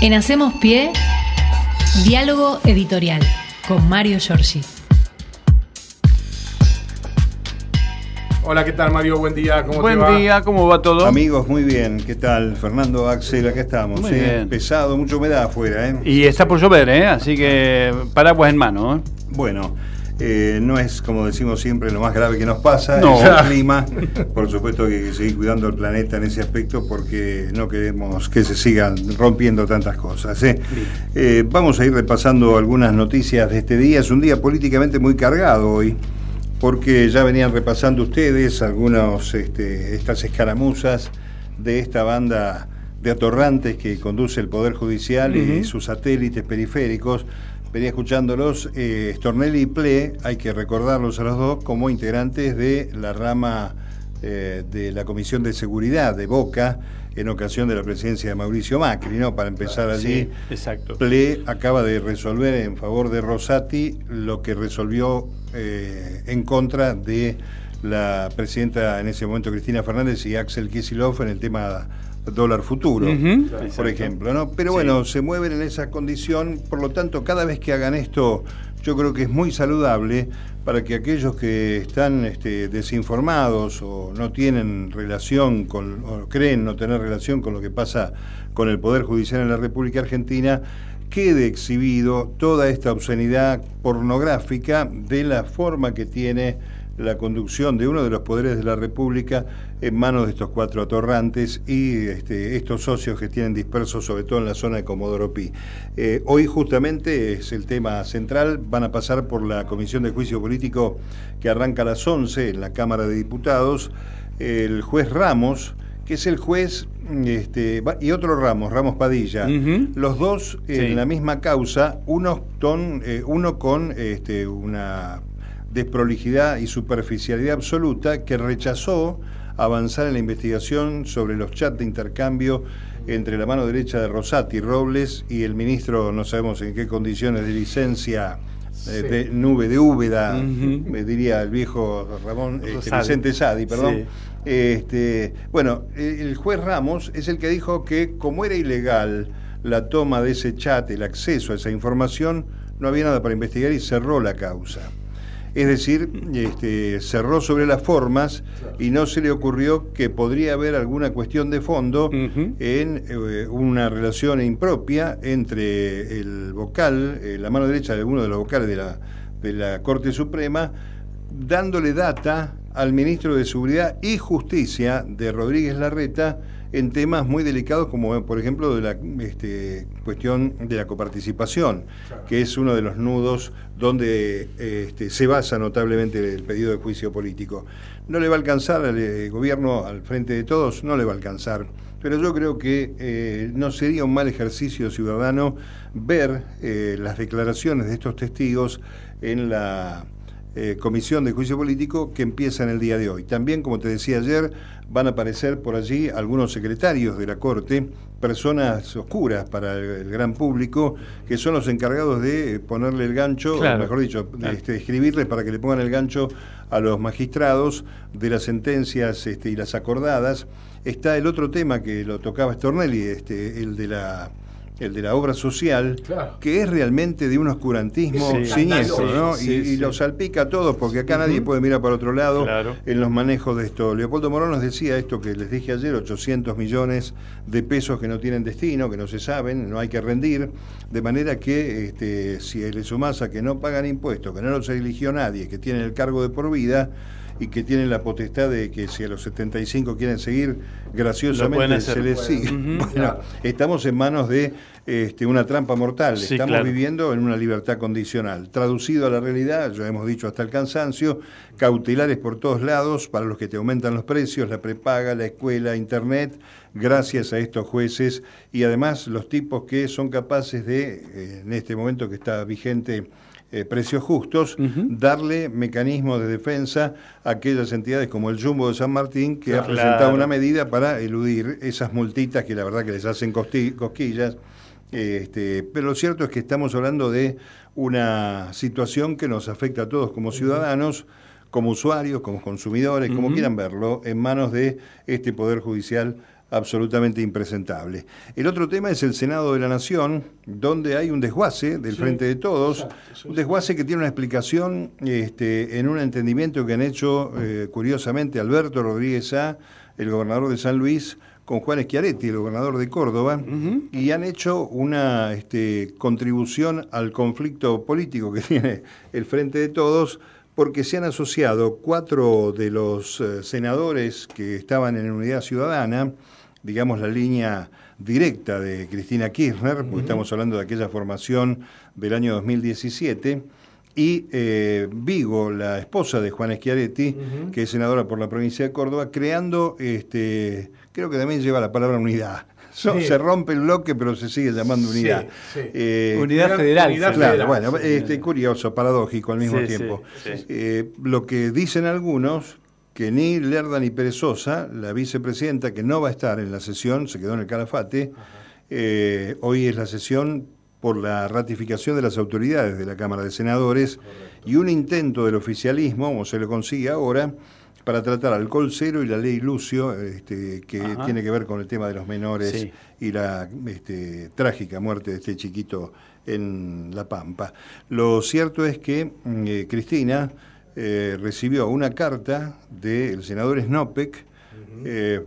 En Hacemos Pie, diálogo editorial con Mario Giorgi. Hola, ¿qué tal Mario? Buen día, ¿cómo Buen te va? día, ¿cómo va todo? Amigos, muy bien. ¿Qué tal? Fernando, Axel, acá estamos. Muy ¿eh? bien. Pesado, mucha humedad afuera. ¿eh? Y está por llover, ¿eh? Así que paraguas en mano, ¿eh? Bueno, eh, no es, como decimos siempre, lo más grave que nos pasa, No. es el clima. Por supuesto que hay que seguir cuidando el planeta en ese aspecto porque no queremos que se sigan rompiendo tantas cosas. ¿eh? Eh, vamos a ir repasando algunas noticias de este día. Es un día políticamente muy cargado hoy. Porque ya venían repasando ustedes algunos este, estas escaramuzas de esta banda de atorrantes que conduce el Poder Judicial y sus satélites periféricos. Venía escuchándolos, eh, Stornelli y Ple, hay que recordarlos a los dos como integrantes de la rama eh, de la Comisión de Seguridad de Boca en ocasión de la presidencia de Mauricio Macri, ¿no? Para empezar allí. Sí, exacto. Ple acaba de resolver en favor de Rosati lo que resolvió eh, en contra de la presidenta en ese momento Cristina Fernández y Axel Kicillof en el tema dólar futuro, por exacto. ejemplo, ¿no? Pero Sí. bueno, se mueven en esa condición, por lo tanto, cada vez que hagan esto, yo creo que es muy saludable para que aquellos que están este, desinformados o no tienen relación con, o creen no tener relación con lo que pasa con el Poder Judicial en la República Argentina, quede exhibido toda esta obscenidad pornográfica de la forma que tiene la conducción de uno de los poderes de la República en manos de estos cuatro atorrantes y este, estos socios que tienen dispersos sobre todo en la zona de Comodoro Pi. Eh, hoy justamente es el tema central, van a pasar por la Comisión de Juicio Político que arranca a las 11 en la Cámara de Diputados, el juez Ramos, que es el juez, este, y otro Ramos, Ramos Padilla, los dos Sí. en la misma causa, uno con, eh, uno con este, una desprolijidad y superficialidad absoluta que rechazó avanzar en la investigación sobre los chats de intercambio entre la mano derecha de Rosati Robles y el ministro, no sabemos en qué condiciones de licencia eh, Sí. de nube de Úbeda, me diría el viejo Ramón este. Vicente Sadi, perdón. Sí. Este, bueno, el juez Ramos es el que dijo que como era ilegal la toma de ese chat, el acceso a esa información, no había nada para investigar y cerró la causa. Es decir, este, cerró sobre las formas y no se le ocurrió que podría haber alguna cuestión de fondo en eh, una relación impropia entre el vocal, eh, la mano derecha de uno de los vocales de la, de la Corte Suprema, dándole data al ministro de Seguridad y Justicia de Rodríguez Larreta en temas muy delicados como por ejemplo de la este, cuestión de la coparticipación, que es uno de los nudos donde eh, este, se basa notablemente el pedido de juicio político. No le va a alcanzar al eh, gobierno al frente de todos, no le va a alcanzar. Pero yo creo que eh, no sería un mal ejercicio ciudadano ver eh, las declaraciones de estos testigos en la eh, Comisión de Juicio Político que empieza en el día de hoy. También, como te decía ayer, van a aparecer por allí algunos secretarios de la Corte, personas oscuras para el, gran público, que son los encargados de ponerle el gancho, Claro. o mejor dicho, de, este, escribirles para que le pongan el gancho a los magistrados de las sentencias este, y las acordadas. Está el otro tema que lo tocaba Stornelli, este, el de la el de la obra social, Claro. que es realmente de un oscurantismo Sí. siniestro, ¿no? Sí, y, lo salpica a todos, porque acá nadie puede mirar para otro lado Claro. en los manejos de esto. Leopoldo Morón nos decía esto que les dije ayer, 800 millones de pesos que no tienen destino, que no se saben, no hay que rendir, de manera que este, si le sumás a que no pagan impuestos, que no los eligió nadie, que tienen el cargo de por vida, y que tienen la potestad de que si a los 75 quieren seguir, graciosamente se les sigue. Bueno, estamos en manos de este, una trampa mortal, Sí, estamos claro. viviendo en una libertad condicional. Traducido a la realidad, ya hemos dicho hasta el cansancio, cautelares por todos lados para los que te aumentan los precios, la prepaga, la escuela, internet, gracias a estos jueces y además los tipos que son capaces de, eh, en este momento que está vigente eh, precios justos, darle mecanismos de defensa a aquellas entidades como el Jumbo de San Martín, que ha presentado una medida para eludir esas multitas que la verdad que les hacen cosquillas. Este, pero lo cierto es que estamos hablando de una situación que nos afecta a todos como ciudadanos, como usuarios, como consumidores, como quieran verlo, en manos de este Poder Judicial absolutamente impresentable. El otro tema es el Senado de la Nación, donde hay un desguace del Frente de Todos, un desguace que tiene una explicación este, en un entendimiento que han hecho, eh, curiosamente, Alberto Rodríguez A., el gobernador de San Luis, con Juan Schiaretti, el gobernador de Córdoba, y han hecho una este, contribución al conflicto político que tiene el Frente de Todos, porque se han asociado cuatro de los eh, senadores que estaban en Unidad Ciudadana, digamos, la línea directa de Cristina Kirchner, porque estamos hablando de aquella formación del año 2017, y eh, Vigo, la esposa de Juan Schiaretti, que es senadora por la provincia de Córdoba, creando, este, creo que también lleva la palabra unidad. Se rompe el bloque, pero se sigue llamando unidad. Eh, unidad federal. claro, bueno, este, curioso, paradójico al mismo tiempo. Eh, lo que dicen algunos, que ni Lerda ni Perezosa, la vicepresidenta, que no va a estar en la sesión, se quedó en el calafate, eh, hoy es la sesión por la ratificación de las autoridades de la Cámara de Senadores y un intento del oficialismo, como se lo consigue ahora, para tratar alcohol cero y la ley Lucio, este, que tiene que ver con el tema de los menores y la este, trágica muerte de este chiquito en La Pampa. Lo cierto es que mm, eh, Cristina eh, recibió una carta del senador Snopek eh,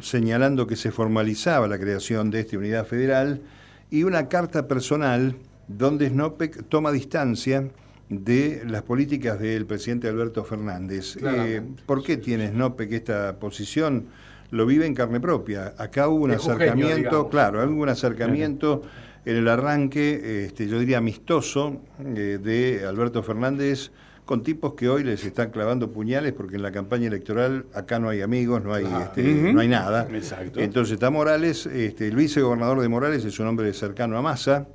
señalando que se formalizaba la creación de esta unidad federal y una carta personal donde Snopek toma distancia de las políticas del presidente Alberto Fernández. Eh, ¿Por qué tiene Snopek esta posición? Lo vive en carne propia. Acá hubo un acercamiento, claro, hubo un acercamiento en el arranque, este, yo diría amistoso, de Alberto Fernández con tipos que hoy les están clavando puñales porque en la campaña electoral acá no hay amigos, no hay, este, no hay nada. Entonces está Morales, este, el vicegobernador de Morales es un hombre cercano a Massa,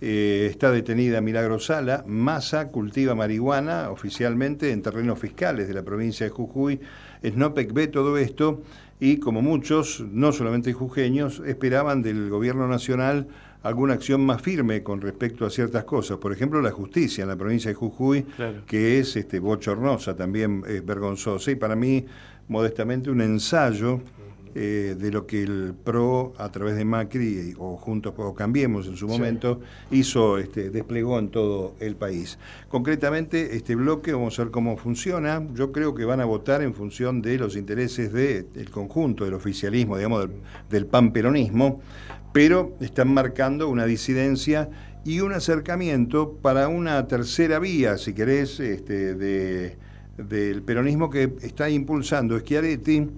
eh, está detenida Milagro Sala, Massa cultiva marihuana oficialmente en terrenos fiscales de la provincia de Jujuy, Snopec ve todo esto y como muchos, no solamente jujeños, esperaban del gobierno nacional alguna acción más firme con respecto a ciertas cosas. Por ejemplo, la justicia en la provincia de Jujuy, que es este, bochornosa, también es vergonzosa. Y para mí, modestamente, un ensayo eh, de lo que el PRO, a través de Macri o Juntos o Cambiemos en su momento, hizo, este, desplegó en todo el país. Concretamente, este bloque, vamos a ver cómo funciona. Yo creo que van a votar en función de los intereses del conjunto del oficialismo, digamos, del, del panperonismo pero están marcando una disidencia y un acercamiento para una tercera vía, si querés, este, del peronismo que está impulsando Schiaretti,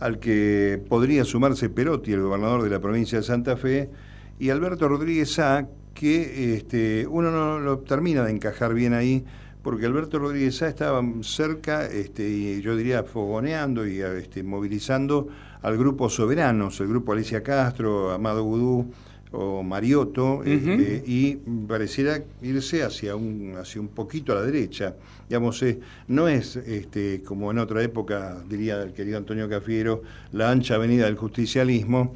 al que podría sumarse Perotti, el gobernador de la provincia de Santa Fe, y Alberto Rodríguez A, que este, uno no lo termina de encajar bien ahí, porque Alberto Rodríguez A estaba cerca, este, y yo diría fogoneando y este, movilizando al grupo Soberanos, el grupo Alicia Castro, Amado Gudú o Mariotto, este, y pareciera irse hacia un, hacia un poquito a la derecha. Digamos, eh, no es este, como en otra época, diría el querido Antonio Cafiero, la ancha avenida del justicialismo,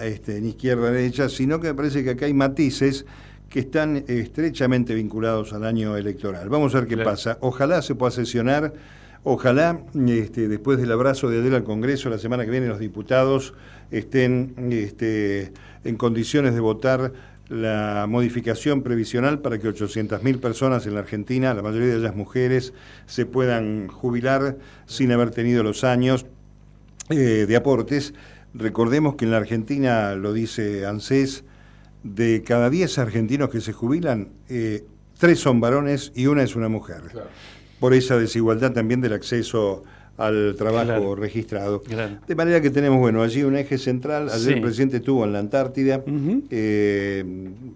este, ni izquierda-derecha, sino que me parece que acá hay matices que están estrechamente vinculados al año electoral. Vamos a ver qué pasa. Ojalá se pueda sesionar Ojalá, este, después del abrazo de Adela al Congreso, la semana que viene los diputados estén este, en condiciones de votar la modificación previsional para que 800.000 personas en la Argentina, la mayoría de ellas mujeres, se puedan jubilar sin haber tenido los años eh, de aportes. Recordemos que en la Argentina, lo dice ANSES, de cada 10 argentinos que se jubilan, eh, tres son varones y una es una mujer por esa desigualdad también del acceso al trabajo registrado. De manera que tenemos, bueno, allí un eje central. Ayer el presidente estuvo en la Antártida. Eh,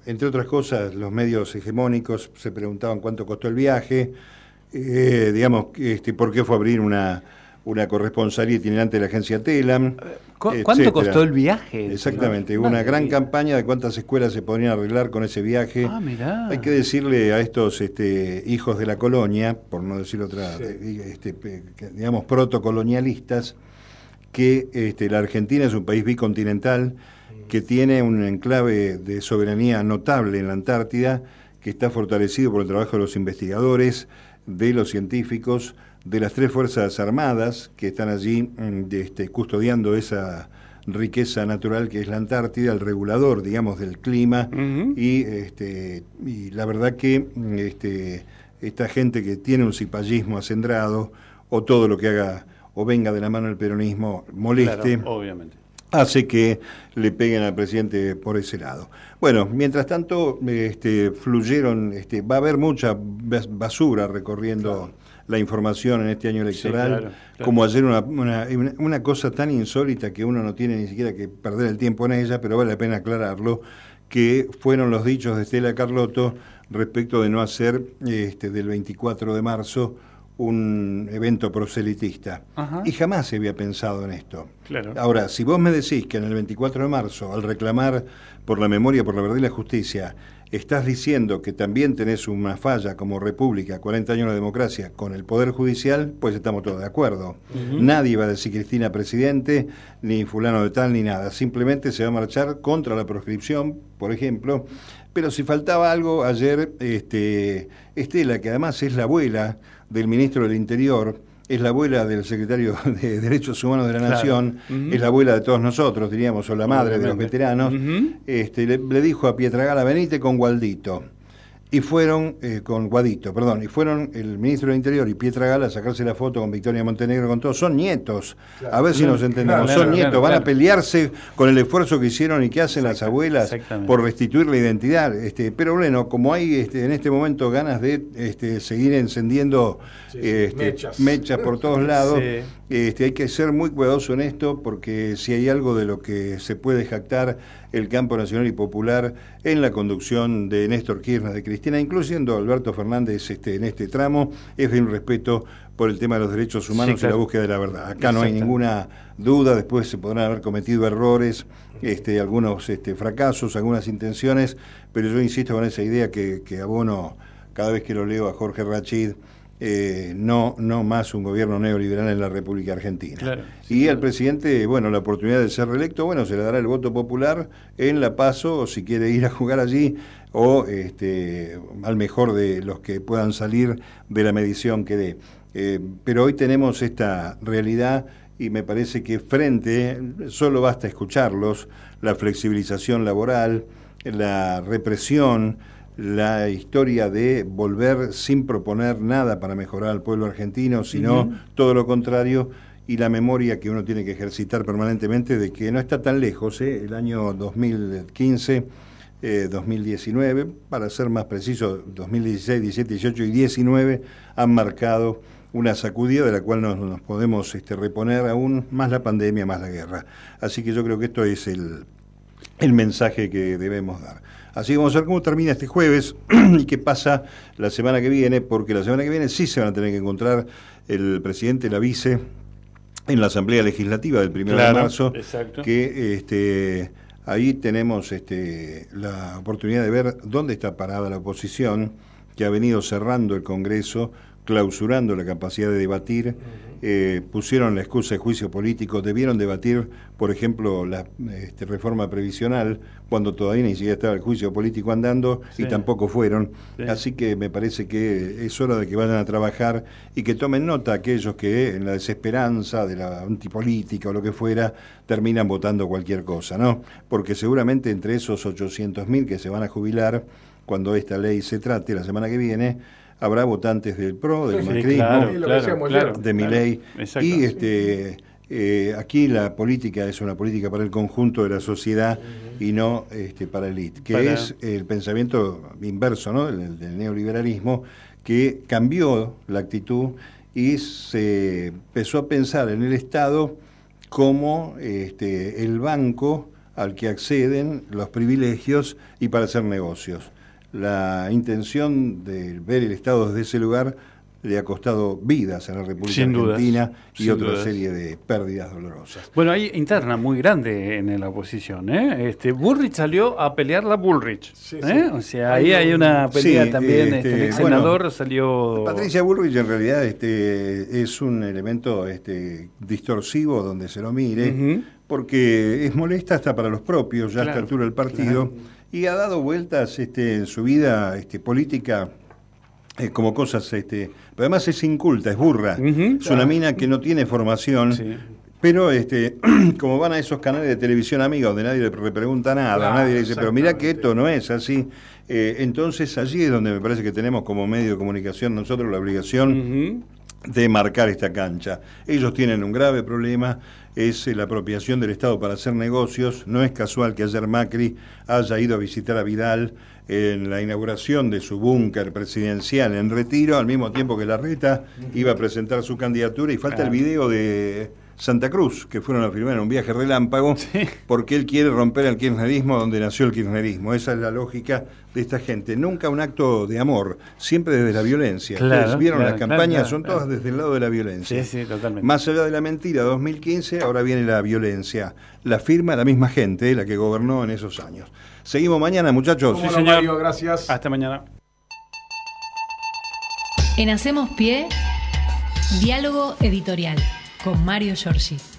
entre otras cosas, los medios hegemónicos se preguntaban cuánto costó el viaje, eh, digamos, este, por qué fue a abrir una una corresponsalía itinerante de la agencia Telam. ¿Cuánto costó el viaje? Exactamente, una gran campaña de cuántas escuelas se podrían arreglar con ese viaje. Ah, mirá. Hay que decirle a estos este, hijos de la colonia, por no decir otra, este, digamos, protocolonialistas, que este, la Argentina es un país bicontinental que tiene un enclave de soberanía notable en la Antártida, que está fortalecido por el trabajo de los investigadores, de los científicos, de las tres Fuerzas Armadas que están allí mm, este, custodiando esa riqueza natural que es la Antártida, el regulador, digamos, del clima, y, este, y la verdad que este, esta gente que tiene un cipallismo acendrado, o todo lo que haga o venga de la mano del peronismo moleste, obviamente. hace que le peguen al presidente por ese lado. Bueno, mientras tanto, este, fluyeron, este, va a haber mucha basura recorriendo la información en este año electoral, como ayer una, una, cosa tan insólita que uno no tiene ni siquiera que perder el tiempo en ella, pero vale la pena aclararlo, que fueron los dichos de Estela Carlotto respecto de no hacer este, del 24 de marzo un evento proselitista. Y jamás se había pensado en esto. Ahora, si vos me decís que en el 24 de marzo, al reclamar por la memoria, por la verdad y la justicia, estás diciendo que también tenés una falla como república, 40 años de democracia, con el Poder Judicial, pues estamos todos de acuerdo. Nadie va a decir Cristina presidente, ni fulano de tal, ni nada. Simplemente se va a marchar contra la proscripción, por ejemplo. Pero si faltaba algo, ayer este, Estela, que además es la abuela del ministro del Interior, es la abuela del secretario de Derechos Humanos de la Nación, es la abuela de todos nosotros, diríamos, o la madre de los veteranos, este, le, le, dijo a Pietragala, venite con Gualdito y fueron eh, con Guadito, perdón, y fueron el ministro del Interior y Pietra Gala a sacarse la foto con Victoria Montenegro, con todos, son nietos, a ver si nos entendemos, son nietos, van a pelearse con el esfuerzo que hicieron y que hacen las abuelas por restituir la identidad, este, pero bueno, como hay este, en este momento ganas de este, seguir encendiendo este, mechas. por todos lados, este, hay que ser muy cuidadoso en esto porque si hay algo de lo que se puede jactar el campo nacional y popular en la conducción de Néstor Kirchner, de Cristina, incluyendo Alberto Fernández este, en este tramo, es de un respeto por el tema de los derechos humanos y la búsqueda de la verdad. Acá no hay ninguna duda, después se podrán haber cometido errores, este, algunos este, fracasos, algunas intenciones, pero yo insisto con esa idea que, que abono cada vez que lo leo a Jorge Rachid, eh, no, no más un gobierno neoliberal en la República Argentina. y al presidente, bueno, la oportunidad de ser reelecto, bueno, se le dará el voto popular en La Paso, o si quiere ir a jugar allí, o este, al mejor de los que puedan salir de la medición que dé. Eh, pero hoy tenemos esta realidad y me parece que frente, solo basta escucharlos, la flexibilización laboral, la represión, la historia de volver sin proponer nada para mejorar al pueblo argentino, sino todo lo contrario, y la memoria que uno tiene que ejercitar permanentemente de que no está tan lejos, ¿eh? el año 2015, 2019, eh, para ser más preciso, 2016, 17, 18 y 19 han marcado una sacudida de la cual nos, nos podemos este, reponer aún más la pandemia, más la guerra. Así que yo creo que esto es el, el mensaje que debemos dar. Así que vamos a ver cómo termina este jueves y qué pasa la semana que viene, porque la semana que viene sí se van a tener que encontrar el presidente la vice en la Asamblea Legislativa del 1 de marzo, que este, ahí tenemos este, la oportunidad de ver dónde está parada la oposición, que ha venido cerrando el Congreso, clausurando la capacidad de debatir eh, pusieron la excusa de juicio político, debieron debatir, por ejemplo, la este, reforma previsional, cuando todavía ni siquiera estaba el juicio político andando y tampoco fueron. Así que me parece que es hora de que vayan a trabajar y que tomen nota aquellos que en la desesperanza de la antipolítica o lo que fuera, terminan votando cualquier cosa, ¿no? Porque seguramente entre esos 800.000 que se van a jubilar, cuando esta ley se trate la semana que viene, habrá votantes del PRO, del macrismo, de mi ley. Y este, eh, aquí la política es una política para el conjunto de la sociedad y no este, para el élite, que es el pensamiento inverso ¿no? del, neoliberalismo, que cambió la actitud y se empezó a pensar en el Estado como este, el banco al que acceden los privilegios y para hacer negocios la intención de ver el Estado desde ese lugar le ha costado vidas a la República Argentina y otra serie de pérdidas dolorosas. Bueno, hay interna muy grande en la oposición. ¿eh? Este, Bullrich salió a pelear la Bullrich. ¿eh? O sea, ahí hay una pelea también. Este, este, el senador salió. Patricia Bullrich en realidad este, es un elemento este, distorsivo donde se lo mire, porque es molesta hasta para los propios, ya a esta altura del partido y ha dado vueltas este, en su vida este, política eh, como cosas, este, pero además es inculta, es burra, es una mina que no tiene formación. Pero este, como van a esos canales de televisión amigos donde nadie le pregunta nada, nadie le dice, pero mira que esto no es así, eh, entonces allí es donde me parece que tenemos como medio de comunicación nosotros la obligación de marcar esta cancha. Ellos tienen un grave problema, es la apropiación del Estado para hacer negocios. No es casual que ayer Macri haya ido a visitar a Vidal en la inauguración de su búnker presidencial en retiro, al mismo tiempo que la reta iba a presentar su candidatura y falta el video de Santa Cruz, que fueron a firmar en un viaje relámpago, porque él quiere romper el kirchnerismo donde nació el kirchnerismo. Esa es la lógica de esta gente. Nunca un acto de amor, siempre desde la violencia. Ustedes vieron las campañas, son todas desde el lado de la violencia. Sí, sí, totalmente. Más allá de la mentira, 2015, ahora viene la violencia. La firma la misma gente, la que gobernó en esos años. Seguimos mañana, muchachos. Sí, señor. gracias. Hasta mañana. En Hacemos Pie, diálogo editorial con Mario Giorgi.